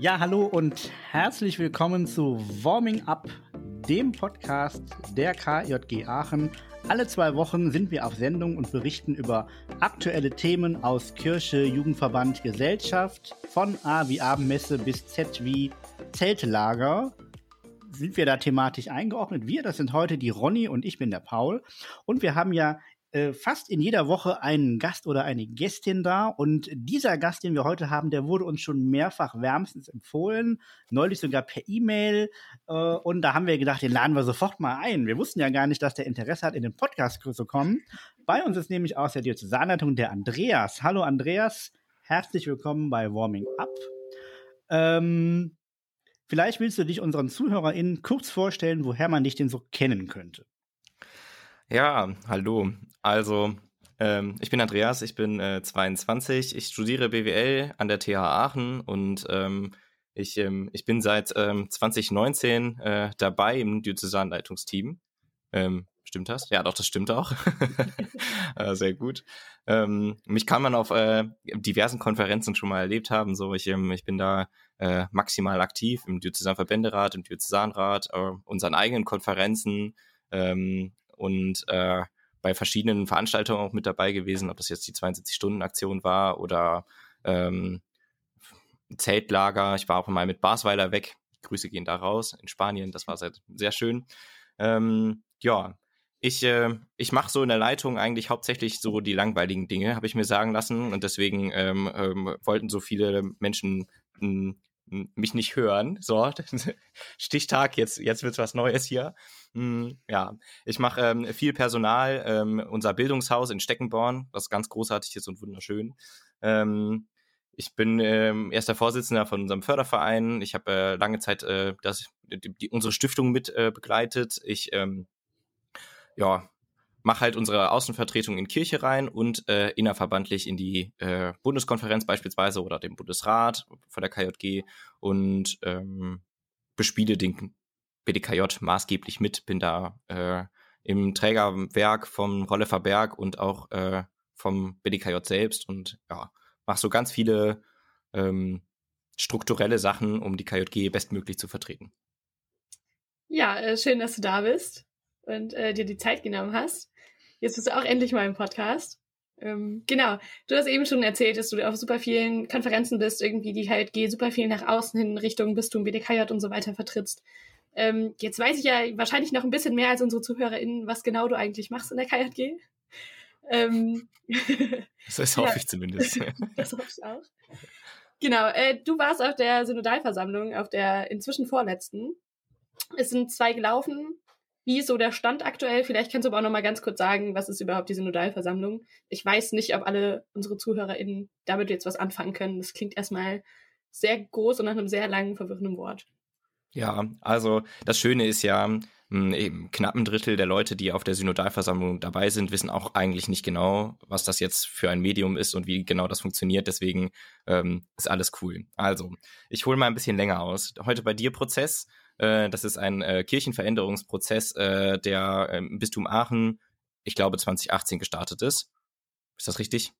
Ja, hallo und herzlich willkommen zu Warming Up, dem Podcast der KJG Aachen. Alle zwei Wochen sind wir auf Sendung und berichten über aktuelle Themen aus Kirche, Jugendverband, Gesellschaft, von A wie Abendmesse bis Z wie Zeltlager. Sind wir da thematisch eingeordnet? Wir, das sind heute die Ronny und ich bin der Paul. Und wir haben ja äh, fast in jeder Woche einen Gast oder eine Gästin da. Und dieser Gast, den wir heute haben, der wurde uns schon mehrfach wärmstens empfohlen, neulich sogar per E-Mail. Äh, und da haben wir gedacht, den laden wir sofort mal ein. Wir wussten ja gar nicht, dass der Interesse hat, in den Podcast zu kommen. Bei uns ist nämlich aus der Diözesanleitung der Andreas. Hallo Andreas, herzlich willkommen bei Warming Up. Ähm, vielleicht willst du dich unseren ZuhörerInnen kurz vorstellen, woher man dich denn so kennen könnte. Ja, hallo. Also, ähm, ich bin Andreas, ich bin äh, 22, ich studiere BWL an der TH Aachen und ähm, ich, ähm, ich bin seit ähm, 2019 äh, dabei im Diözesanleitungsteam. Ähm, stimmt das? Ja, doch, das stimmt auch. äh, sehr gut. Ähm, mich kann man auf äh, diversen Konferenzen schon mal erlebt haben. So, ich, ähm, ich bin da äh, maximal aktiv im Diözesanverbänderat, im Diözesanrat, äh, unseren eigenen Konferenzen, ähm, und äh, bei verschiedenen Veranstaltungen auch mit dabei gewesen, ob das jetzt die 72-Stunden-Aktion war oder ähm, Zeltlager. Ich war auch mal mit Basweiler weg. Grüße gehen da raus in Spanien. Das war sehr, sehr schön. Ähm, ja, ich, äh, ich mache so in der Leitung eigentlich hauptsächlich so die langweiligen Dinge, habe ich mir sagen lassen. Und deswegen ähm, ähm, wollten so viele Menschen hm, mich nicht hören. So, Stichtag, jetzt, jetzt wird's was Neues hier. Hm, ja, ich mache ähm, viel Personal, ähm, unser Bildungshaus in Steckenborn, was ganz großartig ist und wunderschön. Ähm, ich bin ähm, erster Vorsitzender von unserem Förderverein. Ich habe äh, lange Zeit äh, das, die, die, unsere Stiftung mit äh, begleitet. Ich ähm, ja, mache halt unsere Außenvertretung in Kirche rein und äh, innerverbandlich in die äh, Bundeskonferenz beispielsweise oder den Bundesrat von der KJG und ähm, bespiele den BDKJ maßgeblich mit, bin da äh, im Trägerwerk vom Rollefer Berg und auch äh, vom BDKJ selbst und ja, mache so ganz viele ähm, strukturelle Sachen, um die KJG bestmöglich zu vertreten. Ja, äh, schön, dass du da bist und äh, dir die Zeit genommen hast. Jetzt bist du auch endlich mal im Podcast. Ähm, genau, du hast eben schon erzählt, dass du auf super vielen Konferenzen bist, irgendwie die halt geh super viel nach außen hin Richtung Bistum, BDKJ und so weiter vertrittst. Ähm, jetzt weiß ich ja wahrscheinlich noch ein bisschen mehr als unsere ZuhörerInnen, was genau du eigentlich machst in der KJG. Ähm, das hoffe ja, ich zumindest. das hoffe ich auch. Genau, äh, du warst auf der Synodalversammlung, auf der inzwischen vorletzten. Es sind zwei gelaufen. Wie ist so der Stand aktuell? Vielleicht kannst du aber auch noch mal ganz kurz sagen, was ist überhaupt die Synodalversammlung? Ich weiß nicht, ob alle unsere ZuhörerInnen damit jetzt was anfangen können. Das klingt erstmal sehr groß und nach einem sehr langen, verwirrenden Wort. Ja, also das Schöne ist ja, hm, eben knapp ein Drittel der Leute, die auf der Synodalversammlung dabei sind, wissen auch eigentlich nicht genau, was das jetzt für ein Medium ist und wie genau das funktioniert. Deswegen ähm, ist alles cool. Also, ich hole mal ein bisschen länger aus. Heute bei dir Prozess. Äh, das ist ein äh, Kirchenveränderungsprozess, äh, der im Bistum Aachen, ich glaube, 2018 gestartet ist. Ist das richtig?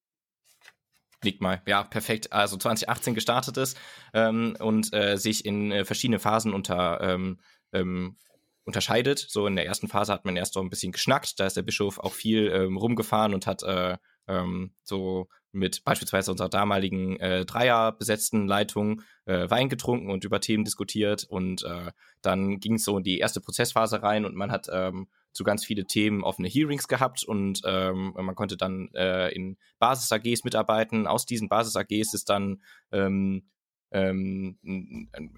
Liegt mal. Ja, perfekt. Also 2018 gestartet ist ähm, und äh, sich in äh, verschiedene Phasen unter ähm, ähm, unterscheidet. So in der ersten Phase hat man erst so ein bisschen geschnackt. Da ist der Bischof auch viel ähm, rumgefahren und hat äh, ähm, so mit beispielsweise unserer damaligen äh, Dreier besetzten Leitung äh, Wein getrunken und über Themen diskutiert und äh, dann ging es so in die erste Prozessphase rein und man hat ähm, zu ganz viele Themen offene Hearings gehabt und ähm, man konnte dann äh, in Basis-AGs mitarbeiten. Aus diesen Basis-AGs ist dann ähm, ähm,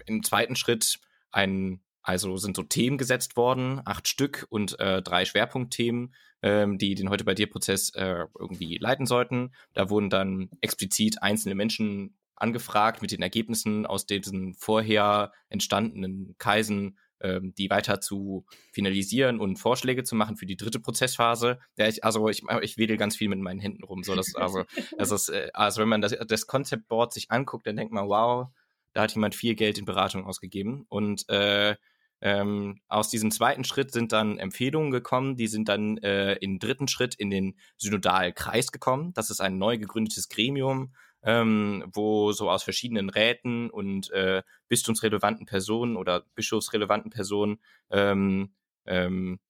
im zweiten Schritt ein also sind so Themen gesetzt worden, acht Stück und äh, drei Schwerpunktthemen, ähm, die den heute bei dir Prozess äh, irgendwie leiten sollten. Da wurden dann explizit einzelne Menschen angefragt mit den Ergebnissen aus diesen vorher entstandenen Kaisen, ähm, die weiter zu finalisieren und Vorschläge zu machen für die dritte Prozessphase. Ja, ich, also ich, ich wedel ganz viel mit meinen Händen rum. So, dass, also, das ist, äh, also wenn man das, das Concept Board sich anguckt, dann denkt man, wow, da hat jemand viel Geld in Beratung ausgegeben. Und äh, ähm, aus diesem zweiten Schritt sind dann Empfehlungen gekommen, die sind dann äh, im dritten Schritt in den Synodalkreis gekommen. Das ist ein neu gegründetes Gremium, ähm, wo so aus verschiedenen Räten und äh, bistumsrelevanten Personen oder bischofsrelevanten Personen ähm, ähm,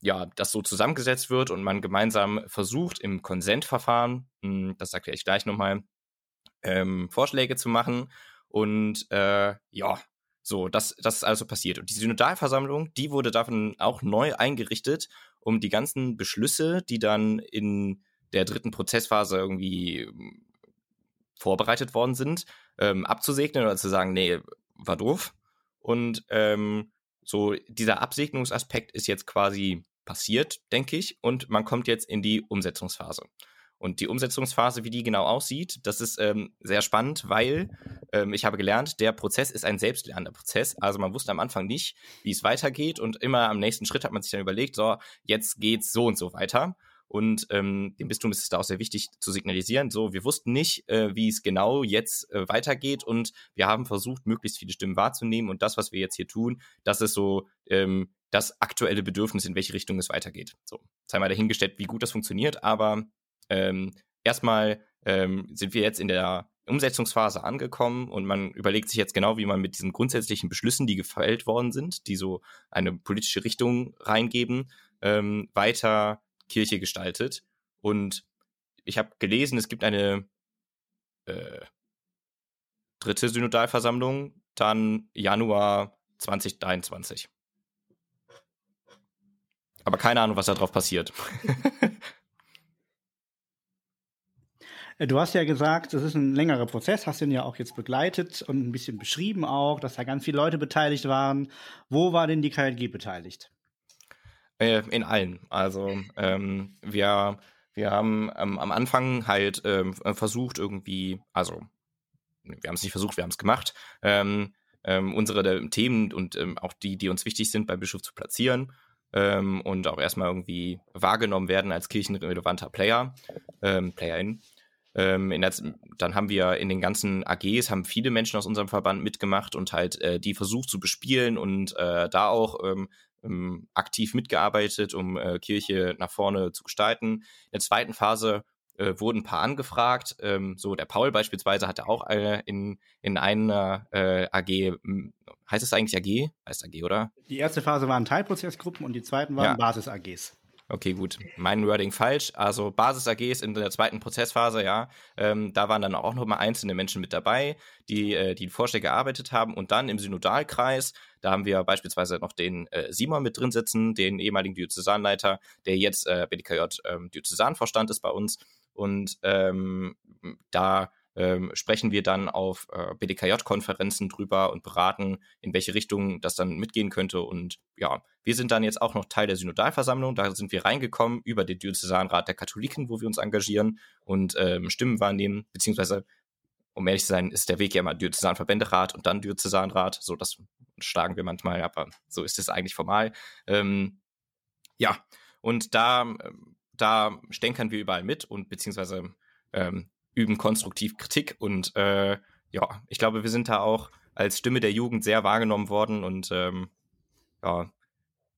ja, das so zusammengesetzt wird und man gemeinsam versucht, im Konsentverfahren, hm, das erkläre ich gleich nochmal, ähm, Vorschläge zu machen. Und äh, ja, so, das, das ist also passiert. Und die Synodalversammlung, die wurde davon auch neu eingerichtet, um die ganzen Beschlüsse, die dann in der dritten Prozessphase irgendwie hm, vorbereitet worden sind, ähm, abzusegnen oder zu sagen, nee, war doof. Und ähm, so dieser Absegnungsaspekt ist jetzt quasi passiert, denke ich, und man kommt jetzt in die Umsetzungsphase. Und die Umsetzungsphase, wie die genau aussieht, das ist ähm, sehr spannend, weil ähm, ich habe gelernt, der Prozess ist ein selbstlernender Prozess. Also man wusste am Anfang nicht, wie es weitergeht und immer am nächsten Schritt hat man sich dann überlegt, so, jetzt geht's so und so weiter. Und ähm, dem Bistum ist es da auch sehr wichtig zu signalisieren, so, wir wussten nicht, äh, wie es genau jetzt äh, weitergeht und wir haben versucht, möglichst viele Stimmen wahrzunehmen und das, was wir jetzt hier tun, das ist so ähm, das aktuelle Bedürfnis, in welche Richtung es weitergeht. So, sei mal dahingestellt, wie gut das funktioniert, aber ähm, erstmal ähm, sind wir jetzt in der Umsetzungsphase angekommen und man überlegt sich jetzt genau, wie man mit diesen grundsätzlichen Beschlüssen, die gefällt worden sind, die so eine politische Richtung reingeben, ähm, weiter Kirche gestaltet. Und ich habe gelesen, es gibt eine äh, dritte Synodalversammlung, dann Januar 2023. Aber keine Ahnung, was da drauf passiert. Äh, du hast ja gesagt, das ist ein längerer Prozess, hast den ja auch jetzt begleitet und ein bisschen beschrieben auch, dass da ganz viele Leute beteiligt waren. Wo war denn die KLG beteiligt? Äh, in allen. Also ähm, wir, wir haben ähm, am Anfang halt ähm, versucht irgendwie, also wir haben es nicht versucht, wir haben es gemacht, ähm, ähm, unsere Themen und ähm, auch die, die uns wichtig sind, beim Bischof zu platzieren und auch erstmal irgendwie wahrgenommen werden als kirchenrelevanter Player, Playerin. Ähm, der, dann haben wir in den ganzen AGs haben viele Menschen aus unserem Verband mitgemacht und halt äh, die versucht zu bespielen und äh, da auch ähm, ähm, aktiv mitgearbeitet, um äh, Kirche nach vorne zu gestalten. In der zweiten Phase äh, wurden ein paar angefragt. Ähm, so der Paul beispielsweise hatte auch äh, in, in einer äh, AG, heißt es eigentlich AG? Heißt AG, oder? Die erste Phase waren Teilprozessgruppen und die zweiten waren ja. Basis-AGs. Okay, gut. Mein Wording falsch. Also Basis-AGs in der zweiten Prozessphase, ja. Ähm, da waren dann auch noch mal einzelne Menschen mit dabei, die äh, die Vorschläge erarbeitet haben. Und dann im Synodalkreis, da haben wir beispielsweise noch den äh, Simon mit drin sitzen, den ehemaligen Diözesanleiter, der jetzt äh, BDKJ ähm, Diözesanvorstand ist bei uns. Und ähm, da ähm, sprechen wir dann auf äh, BDKJ-Konferenzen drüber und beraten, in welche Richtung das dann mitgehen könnte. Und ja, wir sind dann jetzt auch noch Teil der Synodalversammlung. Da sind wir reingekommen über den Diözesanrat der Katholiken, wo wir uns engagieren und ähm, Stimmen wahrnehmen, beziehungsweise um ehrlich zu sein, ist der Weg ja immer Diözesanverbänderat und dann Diözesanrat. So, das schlagen wir manchmal, aber so ist es eigentlich formal. Ähm, ja, und da, da stänkern wir überall mit und beziehungsweise ähm, üben konstruktiv Kritik und äh, ja, ich glaube, wir sind da auch als Stimme der Jugend sehr wahrgenommen worden und ähm, ja,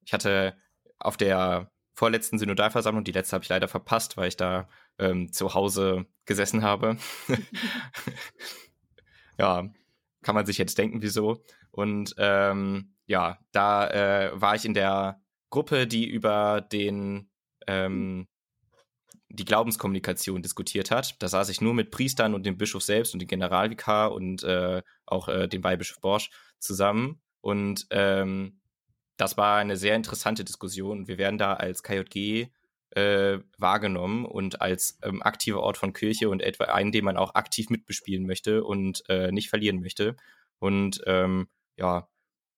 ich hatte auf der vorletzten Synodalversammlung, die letzte habe ich leider verpasst, weil ich da ähm, zu Hause gesessen habe. ja, kann man sich jetzt denken, wieso. Und ähm, ja, da äh, war ich in der Gruppe, die über den ähm, die Glaubenskommunikation diskutiert hat. Da saß ich nur mit Priestern und dem Bischof selbst und dem Generalvikar und äh, auch äh, dem Weihbischof Borsch zusammen. Und ähm, das war eine sehr interessante Diskussion. Wir werden da als KJG äh, wahrgenommen und als ähm, aktiver Ort von Kirche und etwa einen, den man auch aktiv mitbespielen möchte und äh, nicht verlieren möchte. Und ähm, ja,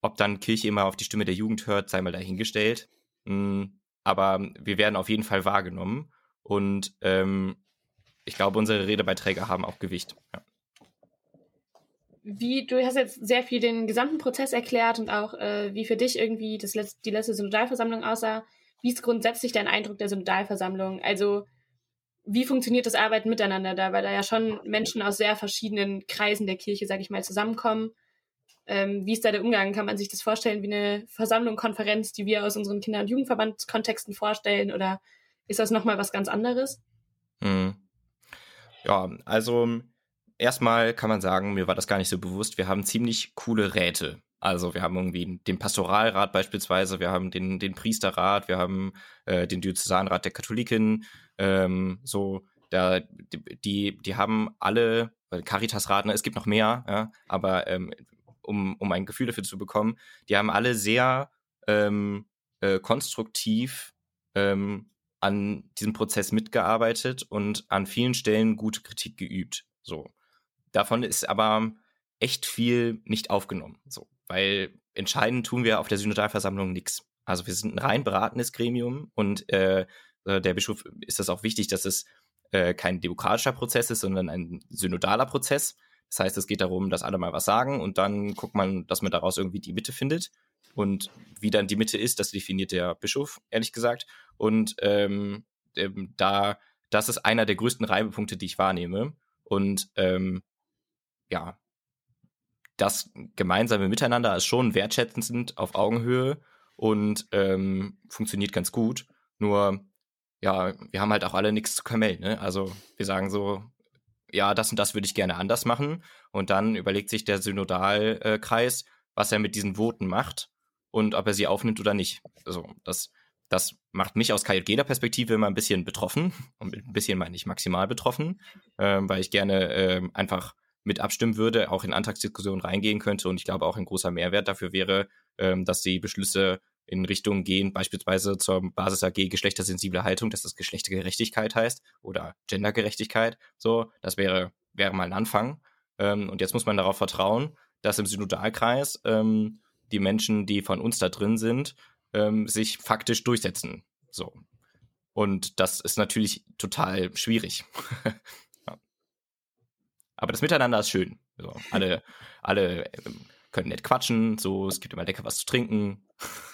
ob dann Kirche immer auf die Stimme der Jugend hört, sei mal dahingestellt. Mhm, aber wir werden auf jeden Fall wahrgenommen. Und ähm, ich glaube, unsere Redebeiträge haben auch Gewicht. Ja. Wie, du hast jetzt sehr viel den gesamten Prozess erklärt und auch, äh, wie für dich irgendwie das Letz-, die letzte Synodalversammlung aussah. Wie ist grundsätzlich dein Eindruck der Synodalversammlung? Also, wie funktioniert das Arbeiten miteinander da? Weil da ja schon Menschen aus sehr verschiedenen Kreisen der Kirche, sag ich mal, zusammenkommen. Ähm, wie ist da der Umgang? Kann man sich das vorstellen wie eine Versammlung, Konferenz, die wir aus unseren Kinder- und Jugendverbandskontexten vorstellen? Oder ist das nochmal was ganz anderes? Hm. Ja, also erstmal kann man sagen, mir war das gar nicht so bewusst, wir haben ziemlich coole Räte. Also wir haben irgendwie den Pastoralrat beispielsweise, wir haben den, den Priesterrat, wir haben äh, den Diözesanrat der Katholiken, ähm, so, da, die, die haben alle, Caritasrat, ne, es gibt noch mehr, ja, aber ähm, um, um ein Gefühl dafür zu bekommen, die haben alle sehr ähm, äh, konstruktiv ähm, an diesem Prozess mitgearbeitet und an vielen Stellen gute Kritik geübt. So. Davon ist aber echt viel nicht aufgenommen. So. Weil entscheidend tun wir auf der Synodalversammlung nichts. Also wir sind ein rein beratendes Gremium und äh, äh, der Bischof ist das auch wichtig, dass es äh, kein demokratischer Prozess ist, sondern ein synodaler Prozess. Das heißt, es geht darum, dass alle mal was sagen und dann guckt man, dass man daraus irgendwie die Mitte findet. Und wie dann die Mitte ist, das definiert der Bischof, ehrlich gesagt. Und ähm, ähm, da, das ist einer der größten Reibepunkte, die ich wahrnehme. Und ähm, ja, das gemeinsame Miteinander ist schon wertschätzend auf Augenhöhe und ähm, funktioniert ganz gut. Nur, ja, wir haben halt auch alle nichts zu kamellen. Ne? Also wir sagen so, ja, das und das würde ich gerne anders machen. Und dann überlegt sich der Synodalkreis, was er mit diesen Voten macht und ob er sie aufnimmt oder nicht. Also das, das macht mich aus KJGler-Perspektive immer ein bisschen betroffen. Und ein bisschen meine ich maximal betroffen, äh, weil ich gerne äh, einfach mit abstimmen würde, auch in Antragsdiskussionen reingehen könnte. Und ich glaube auch ein großer Mehrwert dafür wäre, ähm, dass die Beschlüsse in Richtung gehen, beispielsweise zur Basis AG geschlechtersensible Haltung, dass das Geschlechtergerechtigkeit heißt oder Gendergerechtigkeit. So, das wäre, wäre mal ein Anfang. Ähm, und jetzt muss man darauf vertrauen, dass im Synodalkreis ähm, die Menschen, die von uns da drin sind, ähm, sich faktisch durchsetzen. So. Und das ist natürlich total schwierig. ja. Aber das Miteinander ist schön. So, alle, alle ähm, können nett quatschen, so, es gibt immer lecker was zu trinken.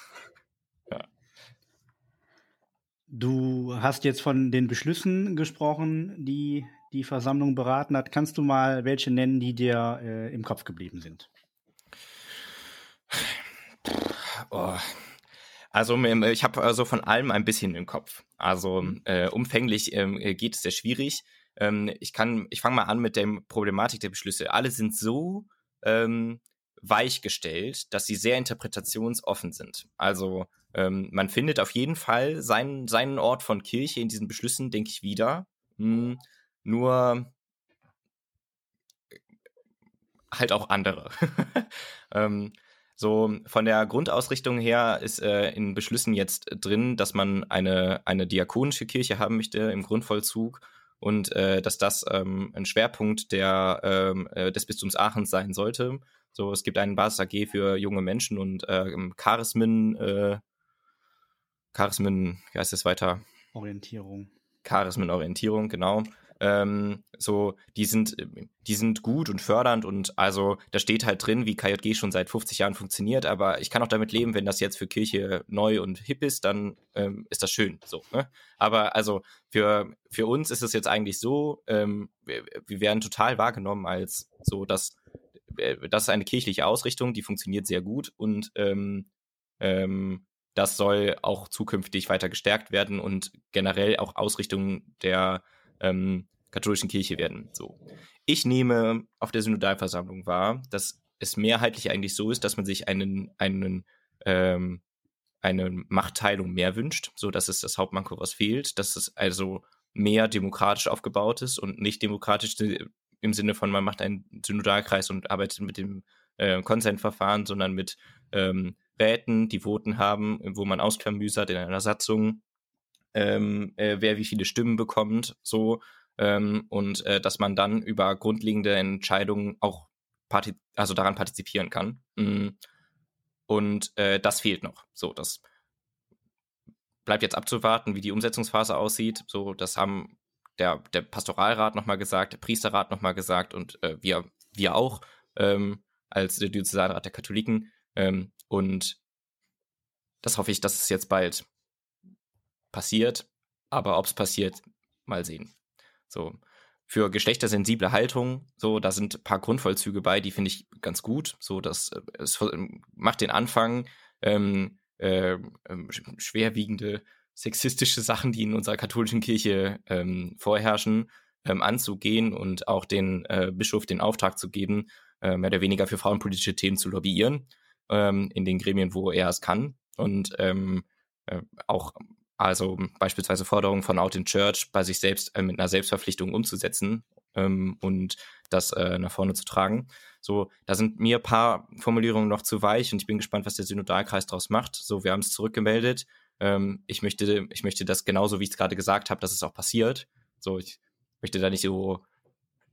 Du hast jetzt von den Beschlüssen gesprochen, die die Versammlung beraten hat. Kannst du mal welche nennen, die dir äh, im Kopf geblieben sind? Oh. Also ich habe also von allem ein bisschen im Kopf. Also äh, umfänglich äh, geht es sehr schwierig. Ähm, ich kann, ich fange mal an mit der Problematik der Beschlüsse. Alle sind so ähm, weich gestellt, dass sie sehr interpretationsoffen sind. Also ähm, man findet auf jeden Fall seinen, seinen Ort von Kirche in diesen Beschlüssen, denke ich, wieder. Hm, nur halt auch andere. ähm, so von der Grundausrichtung her ist äh, in Beschlüssen jetzt drin, dass man eine, eine diakonische Kirche haben möchte im Grundvollzug und äh, dass das ähm, ein Schwerpunkt der, ähm, äh, des Bistums Aachens sein sollte. So, es gibt einen Basis AG für junge Menschen und äh, Charismen, äh, Charismen, wie heißt es weiter? Orientierung. Charismen-Orientierung, genau. Ähm, so, die sind, die sind gut und fördernd und also da steht halt drin, wie KJG schon seit 50 Jahren funktioniert, aber ich kann auch damit leben, wenn das jetzt für Kirche neu und hip ist, dann ähm, ist das schön. So, ne? Aber also für, für uns ist es jetzt eigentlich so, ähm, wir, wir werden total wahrgenommen als so, dass äh, das ist eine kirchliche Ausrichtung, die funktioniert sehr gut und ähm, ähm, das soll auch zukünftig weiter gestärkt werden und generell auch Ausrichtung der ähm, katholischen Kirche werden. So. Ich nehme auf der Synodalversammlung wahr, dass es mehrheitlich eigentlich so ist, dass man sich einen, einen ähm, eine Machtteilung mehr wünscht, so dass es das Hauptmanko, was fehlt, dass es also mehr demokratisch aufgebaut ist und nicht demokratisch im Sinne von, man macht einen Synodalkreis und arbeitet mit dem äh, sondern mit ähm, Räten, die Voten haben, wo man ausklamüsert in einer Satzung, ähm, äh, wer wie viele Stimmen bekommt, so, ähm, und äh, dass man dann über grundlegende Entscheidungen auch also daran partizipieren kann. Mhm. Und äh, das fehlt noch. So, das bleibt jetzt abzuwarten, wie die Umsetzungsphase aussieht. So, das haben der, der Pastoralrat nochmal gesagt, der Priesterrat nochmal gesagt und äh, wir, wir auch ähm, als der Diözesanrat der Katholiken. Ähm, und das hoffe ich, dass es jetzt bald passiert. Aber ob es passiert, mal sehen. So. Für geschlechtersensible Haltung, so, da sind ein paar Grundvollzüge bei, die finde ich ganz gut. So, das äh, es macht den Anfang, ähm, äh, schwerwiegende sexistische Sachen, die in unserer katholischen Kirche ähm, vorherrschen, ähm, anzugehen und auch den äh, Bischof den Auftrag zu geben, äh, mehr oder weniger für frauenpolitische Themen zu lobbyieren ähm, in den Gremien, wo er es kann. Und ähm, äh, auch also beispielsweise Forderungen von Out in Church bei sich selbst äh, mit einer Selbstverpflichtung umzusetzen ähm, und das äh, nach vorne zu tragen. So, da sind mir ein paar Formulierungen noch zu weich und ich bin gespannt, was der Synodalkreis daraus macht. So, wir haben es zurückgemeldet. Ähm, ich möchte, ich möchte das genauso, wie ich es gerade gesagt habe, dass es auch passiert. So, ich möchte da nicht so,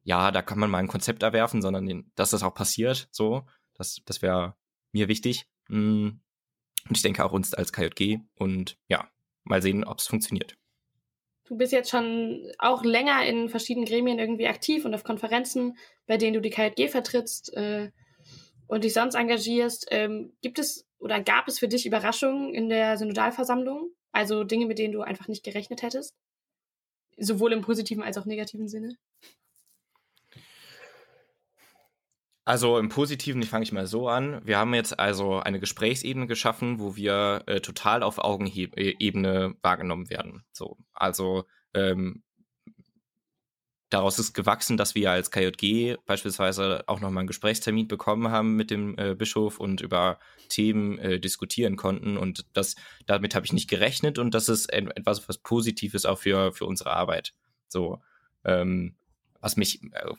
ja, da kann man mal ein Konzept erwerfen, sondern dass das auch passiert. So, das, das wäre mir wichtig. Mm. Und ich denke auch uns als KJG. Und ja, mal sehen, ob es funktioniert. Du bist jetzt schon auch länger in verschiedenen Gremien irgendwie aktiv und auf Konferenzen, bei denen du die KJG vertrittst äh, und dich sonst engagierst. Ähm, gibt es oder gab es für dich Überraschungen in der Synodalversammlung? Also Dinge, mit denen du einfach nicht gerechnet hättest? Sowohl im positiven als auch negativen Sinne? Also im Positiven, ich fange ich mal so an. Wir haben jetzt also eine Gesprächsebene geschaffen, wo wir äh, total auf Augenebene wahrgenommen werden. So, also ähm, daraus ist gewachsen, dass wir als KJG beispielsweise auch nochmal einen Gesprächstermin bekommen haben mit dem äh, Bischof und über Themen äh, diskutieren konnten. Und das, damit habe ich nicht gerechnet und das ist etwas, was Positives auch für, für unsere Arbeit. So, ähm, was mich äh,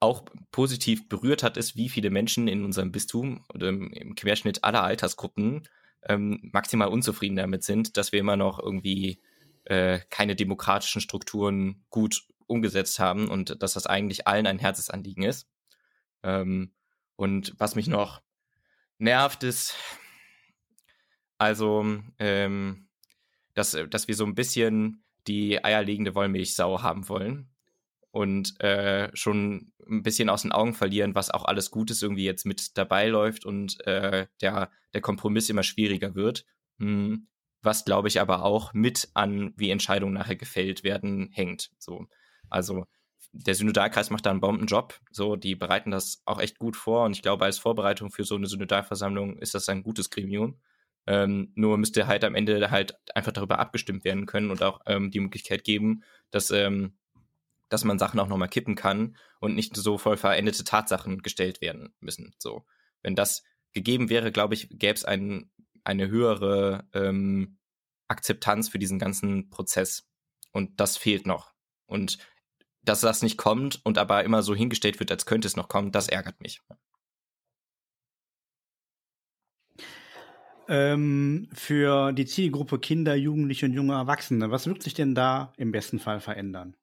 auch positiv berührt hat, ist, wie viele Menschen in unserem Bistum oder im Querschnitt aller Altersgruppen ähm, maximal unzufrieden damit sind, dass wir immer noch irgendwie äh, keine demokratischen Strukturen gut umgesetzt haben und dass das eigentlich allen ein Herzensanliegen ist. Ähm, und was mich noch nervt, ist also, ähm, dass, dass wir so ein bisschen die eierlegende Wollmilchsau haben wollen und äh, schon ein bisschen aus den Augen verlieren, was auch alles Gutes irgendwie jetzt mit dabei läuft und äh, der, der Kompromiss immer schwieriger wird. Hm, was glaube ich aber auch mit an, wie Entscheidungen nachher gefällt werden, hängt. So. Also der Synodalkreis macht da einen Bombenjob. So, die bereiten das auch echt gut vor und ich glaube, als Vorbereitung für so eine Synodalversammlung ist das ein gutes Gremium. Ähm, nur müsste halt am Ende halt einfach darüber abgestimmt werden können und auch ähm, die Möglichkeit geben, dass ähm, dass man Sachen auch nochmal kippen kann und nicht so voll verendete Tatsachen gestellt werden müssen. So, wenn das gegeben wäre, glaube ich, gäbe es ein, eine höhere ähm, Akzeptanz für diesen ganzen Prozess. Und das fehlt noch. Und dass das nicht kommt und aber immer so hingestellt wird, als könnte es noch kommen, das ärgert mich. Ähm, für die Zielgruppe Kinder, Jugendliche und junge Erwachsene, was wird sich denn da im besten Fall verändern?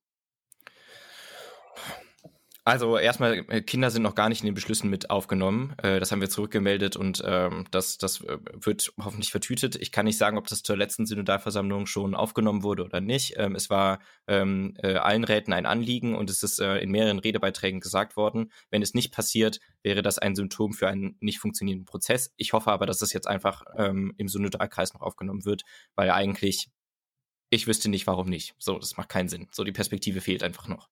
Also erstmal, äh, Kinder sind noch gar nicht in den Beschlüssen mit aufgenommen. Äh, das haben wir zurückgemeldet und ähm, das, das äh, wird hoffentlich vertütet. Ich kann nicht sagen, ob das zur letzten Synodalversammlung schon aufgenommen wurde oder nicht. Ähm, es war ähm, allen Räten ein Anliegen und es ist in mehreren Redebeiträgen gesagt worden. Wenn es nicht passiert, wäre das ein Symptom für einen nicht funktionierenden Prozess. Ich hoffe aber, dass es jetzt einfach im Synodalkreis noch aufgenommen wird, weil eigentlich ich wüsste nicht, warum nicht. So, das macht keinen Sinn. So, die Perspektive fehlt einfach noch.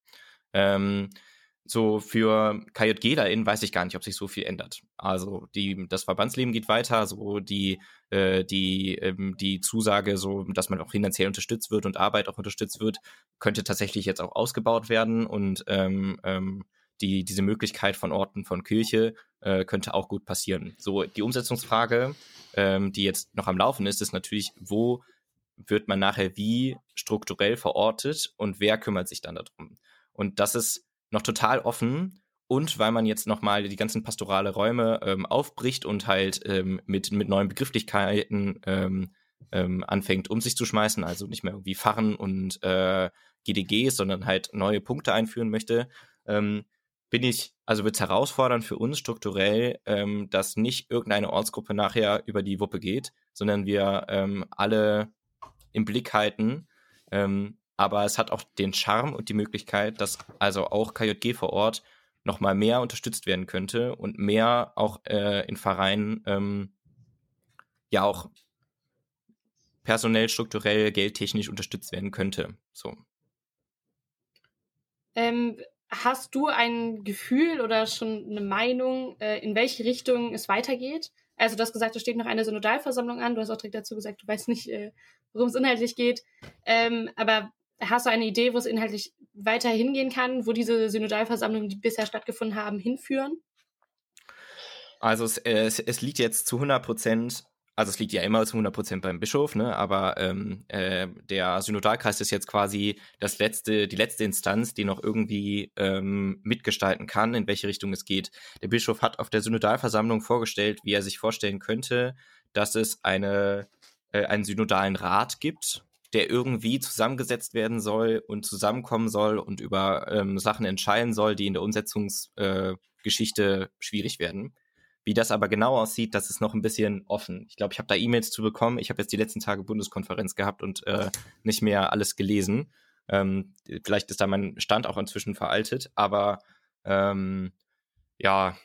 So für KJG da in weiß ich gar nicht, ob sich so viel ändert. Also die, das Verbandsleben geht weiter, so die, äh, die, ähm, die Zusage, so dass man auch finanziell unterstützt wird und Arbeit auch unterstützt wird, könnte tatsächlich jetzt auch ausgebaut werden und ähm, ähm, die, diese Möglichkeit von Orten von Kirche äh, könnte auch gut passieren. So die Umsetzungsfrage, ähm, die jetzt noch am Laufen ist, ist natürlich, wo wird man nachher wie strukturell verortet und wer kümmert sich dann darum? Und das ist noch total offen und weil man jetzt nochmal die ganzen pastorale Räume ähm, aufbricht und halt ähm, mit, mit neuen Begrifflichkeiten ähm, ähm, anfängt, um sich zu schmeißen, also nicht mehr irgendwie Pfarren und äh, GDGs, sondern halt neue Punkte einführen möchte, ähm, bin ich, also wird es herausfordernd für uns strukturell, ähm, dass nicht irgendeine Ortsgruppe nachher über die Wuppe geht, sondern wir alle im Blick halten, aber es hat auch den Charme und die Möglichkeit, dass also auch KJG vor Ort nochmal mehr unterstützt werden könnte und mehr auch äh, in Vereinen ähm, ja auch personell, strukturell, geldtechnisch unterstützt werden könnte. So. Ähm, hast du ein Gefühl oder schon eine Meinung, äh, in welche Richtung es weitergeht? Also du hast gesagt, es steht noch eine Synodalversammlung an. Du hast auch direkt dazu gesagt, du weißt nicht, äh, worum es inhaltlich geht. Ähm, aber hast du eine Idee, wo es inhaltlich weiter hingehen kann, wo diese Synodalversammlungen, die bisher stattgefunden haben, hinführen? Also es, es, es liegt jetzt zu 100 Prozent also es liegt ja immer zu 100% beim Bischof, ne? aber ähm, äh, der Synodalkreis ist jetzt quasi das letzte, die letzte Instanz, die noch irgendwie ähm, mitgestalten kann, in welche Richtung es geht. Der Bischof hat auf der Synodalversammlung vorgestellt, wie er sich vorstellen könnte, dass es eine, äh, einen synodalen Rat gibt, der irgendwie zusammengesetzt werden soll und zusammenkommen soll und über ähm, Sachen entscheiden soll, die in der Umsetzungsgeschichte äh, schwierig werden. Wie das aber genau aussieht, das ist noch ein bisschen offen. Ich glaube, ich habe da E-Mails zu bekommen. Ich habe jetzt die letzten Tage Bundeskonferenz gehabt und äh, nicht mehr alles gelesen. Ähm, vielleicht ist da mein Stand auch inzwischen veraltet, aber ähm, ja,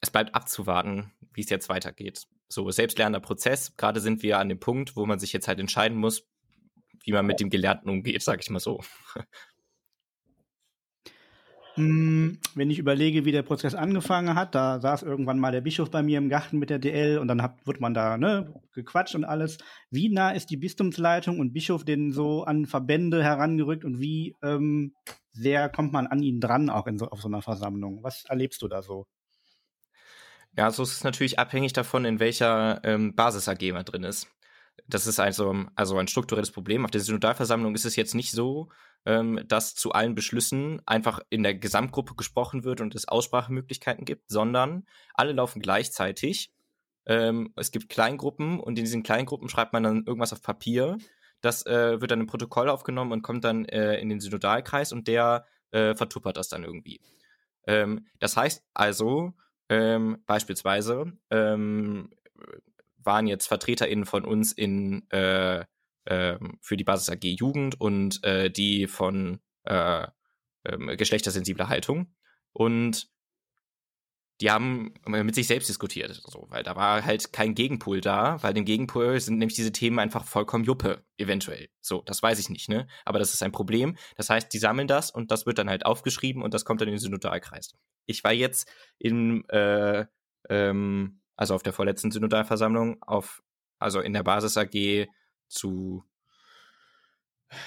es bleibt abzuwarten, wie es jetzt weitergeht. So, selbstlernender Prozess. Gerade sind wir an dem Punkt, wo man sich jetzt halt entscheiden muss, wie man mit dem Gelernten umgeht, sag ich mal so. Hm, wenn ich überlege, wie der Prozess angefangen hat, da saß irgendwann mal der Bischof bei mir im Garten mit der DL und dann hat, wird man da ne, gequatscht und alles. Wie nah ist die Bistumsleitung und Bischof denn so an Verbände herangerückt und wie ähm, sehr kommt man an ihn dran, auch in so, auf so einer Versammlung? Was erlebst du da so? Ja, so ist es natürlich abhängig davon, in welcher ähm, Basis-AG man drin ist. Das ist also, also ein strukturelles Problem. Auf der Synodalversammlung ist es jetzt nicht so, ähm, dass zu allen Beschlüssen einfach in der Gesamtgruppe gesprochen wird und es Aussprachemöglichkeiten gibt, sondern alle laufen gleichzeitig. Ähm, es gibt Kleingruppen und in diesen Kleingruppen schreibt man dann irgendwas auf Papier. Das äh, wird dann im Protokoll aufgenommen und kommt dann äh, in den Synodalkreis und der äh, vertuppert das dann irgendwie. Ähm, das heißt also, ähm, beispielsweise ähm, waren jetzt VertreterInnen von uns in äh, ähm, für die Basis AG Jugend und äh, die von äh, äh, geschlechtersensibler Haltung. Und die haben mit sich selbst diskutiert, so, weil da war halt kein Gegenpol da, weil dem Gegenpol sind nämlich diese Themen einfach vollkommen Juppe, eventuell. So, das weiß ich nicht, ne? Aber das ist ein Problem. Das heißt, die sammeln das und das wird dann halt aufgeschrieben und das kommt dann in den Synodalkreis. Ich war jetzt in, äh, ähm, also auf der vorletzten Synodalversammlung, auf, also in der Basis AG zu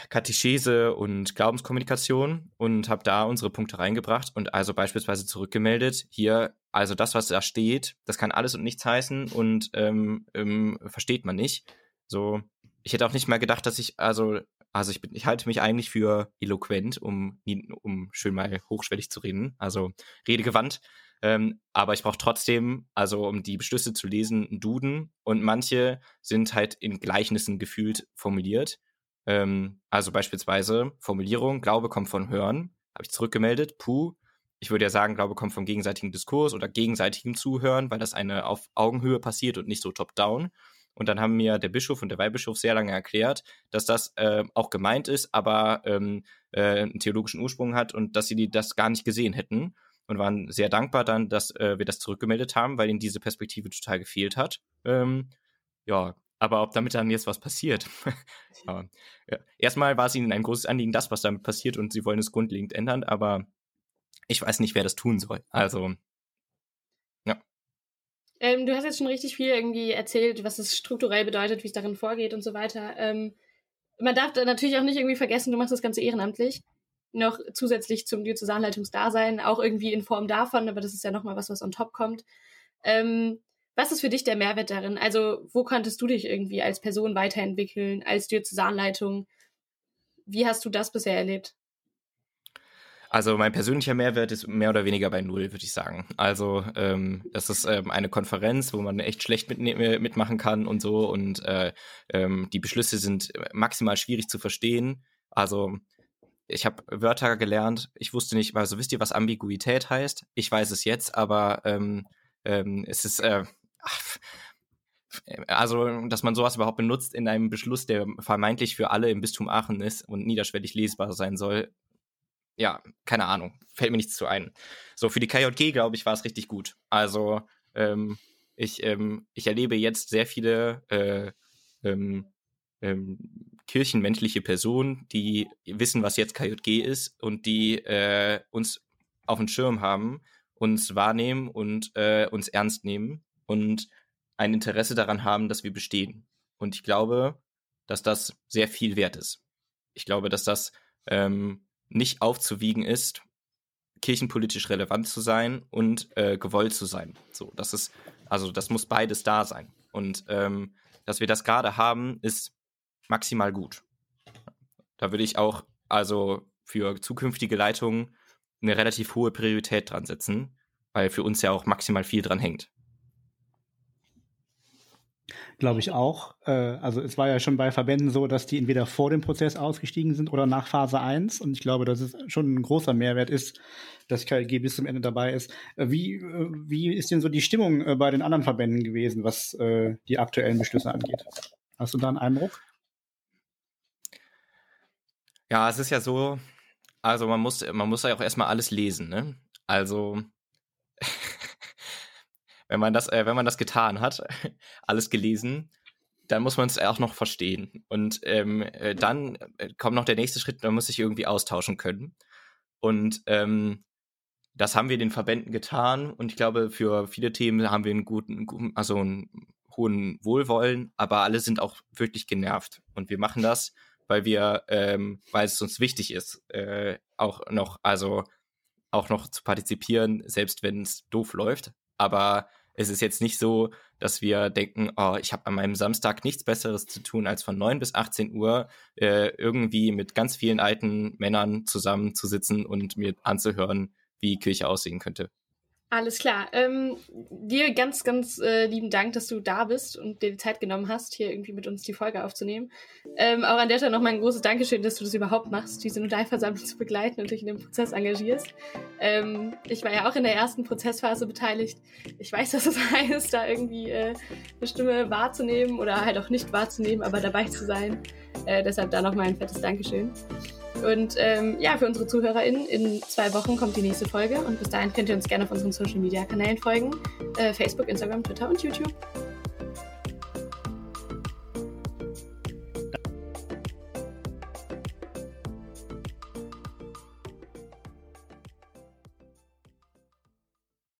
Katechese und Glaubenskommunikation und habe da unsere Punkte reingebracht und also beispielsweise zurückgemeldet, hier, also das, was da steht, das kann alles und nichts heißen und ähm, ähm, versteht man nicht. So, ich hätte auch nicht mal gedacht, dass ich, also, also ich bin, ich halte mich eigentlich für eloquent, um, um schön mal hochschwellig zu reden, also redegewandt. Ähm, aber ich brauche trotzdem, also um die Beschlüsse zu lesen, einen Duden und manche sind halt in Gleichnissen gefühlt formuliert. Ähm, also beispielsweise Formulierung, Glaube kommt von Hören, habe ich zurückgemeldet, puh. Ich würde ja sagen, Glaube kommt vom gegenseitigen Diskurs oder gegenseitigem Zuhören, weil das eine auf Augenhöhe passiert und nicht so top-down. Und dann haben mir der Bischof und der Weihbischof sehr lange erklärt, dass das äh, auch gemeint ist, aber ähm, äh, einen theologischen Ursprung hat und dass sie das gar nicht gesehen hätten und waren sehr dankbar dann, dass äh, wir das zurückgemeldet haben, weil ihnen diese Perspektive total gefehlt hat. Ähm, ja, aber ob damit dann jetzt was passiert. ja. Erstmal war es ihnen ein großes Anliegen, das, was damit passiert, und sie wollen es grundlegend ändern, aber ich weiß nicht, wer das tun soll. Also, ja. Ähm, du hast jetzt schon richtig viel irgendwie erzählt, was es strukturell bedeutet, wie es darin vorgeht und so weiter. Ähm, man darf natürlich auch nicht irgendwie vergessen, du machst das Ganze ehrenamtlich noch zusätzlich zum Diözesanleitungsdasein, auch irgendwie in Form davon, aber das ist ja nochmal was, was on top kommt. Ähm, was ist für dich der Mehrwert darin? Also, wo konntest du dich irgendwie als Person weiterentwickeln, als Diözesanleitung? Wie hast du das bisher erlebt? Also mein persönlicher Mehrwert ist mehr oder weniger bei null, würde ich sagen. Also ähm, das ist ähm, eine Konferenz, wo man echt schlecht mit, mitmachen kann und so. Und äh, ähm, die Beschlüsse sind maximal schwierig zu verstehen. Also ich habe Wörter gelernt, ich wusste nicht, also wisst ihr, was Ambiguität heißt? Ich weiß es jetzt, aber ähm, ähm, es ist, äh, ach, also, dass man sowas überhaupt benutzt in einem Beschluss, der vermeintlich für alle im Bistum Aachen ist und niederschwellig lesbar sein soll. Ja, keine Ahnung, fällt mir nichts zu ein. So, für die KJG, glaube ich, war es richtig gut. Also, ähm, ich, ähm, ich erlebe jetzt sehr viele äh, ähm, ähm, kirchenmenschliche Personen, die wissen, was jetzt KJG ist und die äh, uns auf dem Schirm haben, uns wahrnehmen und äh, uns ernst nehmen und ein Interesse daran haben, dass wir bestehen. Und ich glaube, dass das sehr viel wert ist. ich glaube, dass das ähm, nicht aufzuwiegen ist, kirchenpolitisch relevant zu sein und äh, gewollt zu sein. So, das ist, also das muss beides da sein. Und ähm, dass wir das gerade haben, ist maximal gut. Da würde ich auch also für zukünftige Leitungen eine relativ hohe Priorität dran setzen, weil für uns ja auch maximal viel dran hängt. Glaube ich auch. Äh, also es war ja schon bei Verbänden so, dass die entweder vor dem Prozess ausgestiegen sind oder nach Phase 1. Und ich glaube, dass es schon ein großer Mehrwert ist, dass KLG bis zum Ende dabei ist. Äh, wie, äh, wie ist denn so die Stimmung bei den anderen Verbänden gewesen, was die aktuellen Beschlüsse angeht? Hast du da einen Eindruck? Ja, es ist ja so, also man muss, man muss ja auch erstmal alles lesen, ne? Also wenn man das, äh, wenn man das getan hat, alles gelesen, dann muss man es auch noch verstehen. Und ähm, äh, dann äh, kommt noch der nächste Schritt, man muss sich irgendwie austauschen können. Und ähm, das haben wir den Verbänden getan. Und ich glaube, für viele Themen haben wir einen guten, also einen hohen Wohlwollen, aber alle sind auch wirklich genervt. Und wir machen das, weil wir, ähm, weil es uns wichtig ist, äh, auch noch, also auch noch zu partizipieren, selbst wenn es doof läuft. Aber es ist jetzt nicht so, dass wir denken, oh, ich habe an meinem Samstag nichts Besseres zu tun, als von 9 bis 18 Uhr äh, irgendwie mit ganz vielen alten Männern zusammenzusitzen und mir anzuhören, wie Kirche aussehen könnte. Alles klar. Ähm, dir ganz, ganz äh, lieben Dank, dass du da bist und dir die Zeit genommen hast, hier irgendwie mit uns die Folge aufzunehmen. Ähm, auch an der Stelle nochmal ein großes Dankeschön, dass du das überhaupt machst, diese Notariversammlung zu begleiten und dich in dem Prozess engagierst. Ähm, ich war ja auch in der ersten Prozessphase beteiligt. Ich weiß, dass es heißt, da irgendwie äh, eine Stimme wahrzunehmen oder halt auch nicht wahrzunehmen, aber dabei zu sein. Äh, deshalb da nochmal ein fettes Dankeschön. Und ähm, ja, für unsere ZuhörerInnen, in zwei Wochen kommt die nächste Folge und bis dahin könnt ihr uns gerne auf unseren Social Media Kanälen folgen: äh, Facebook, Instagram, Twitter und YouTube.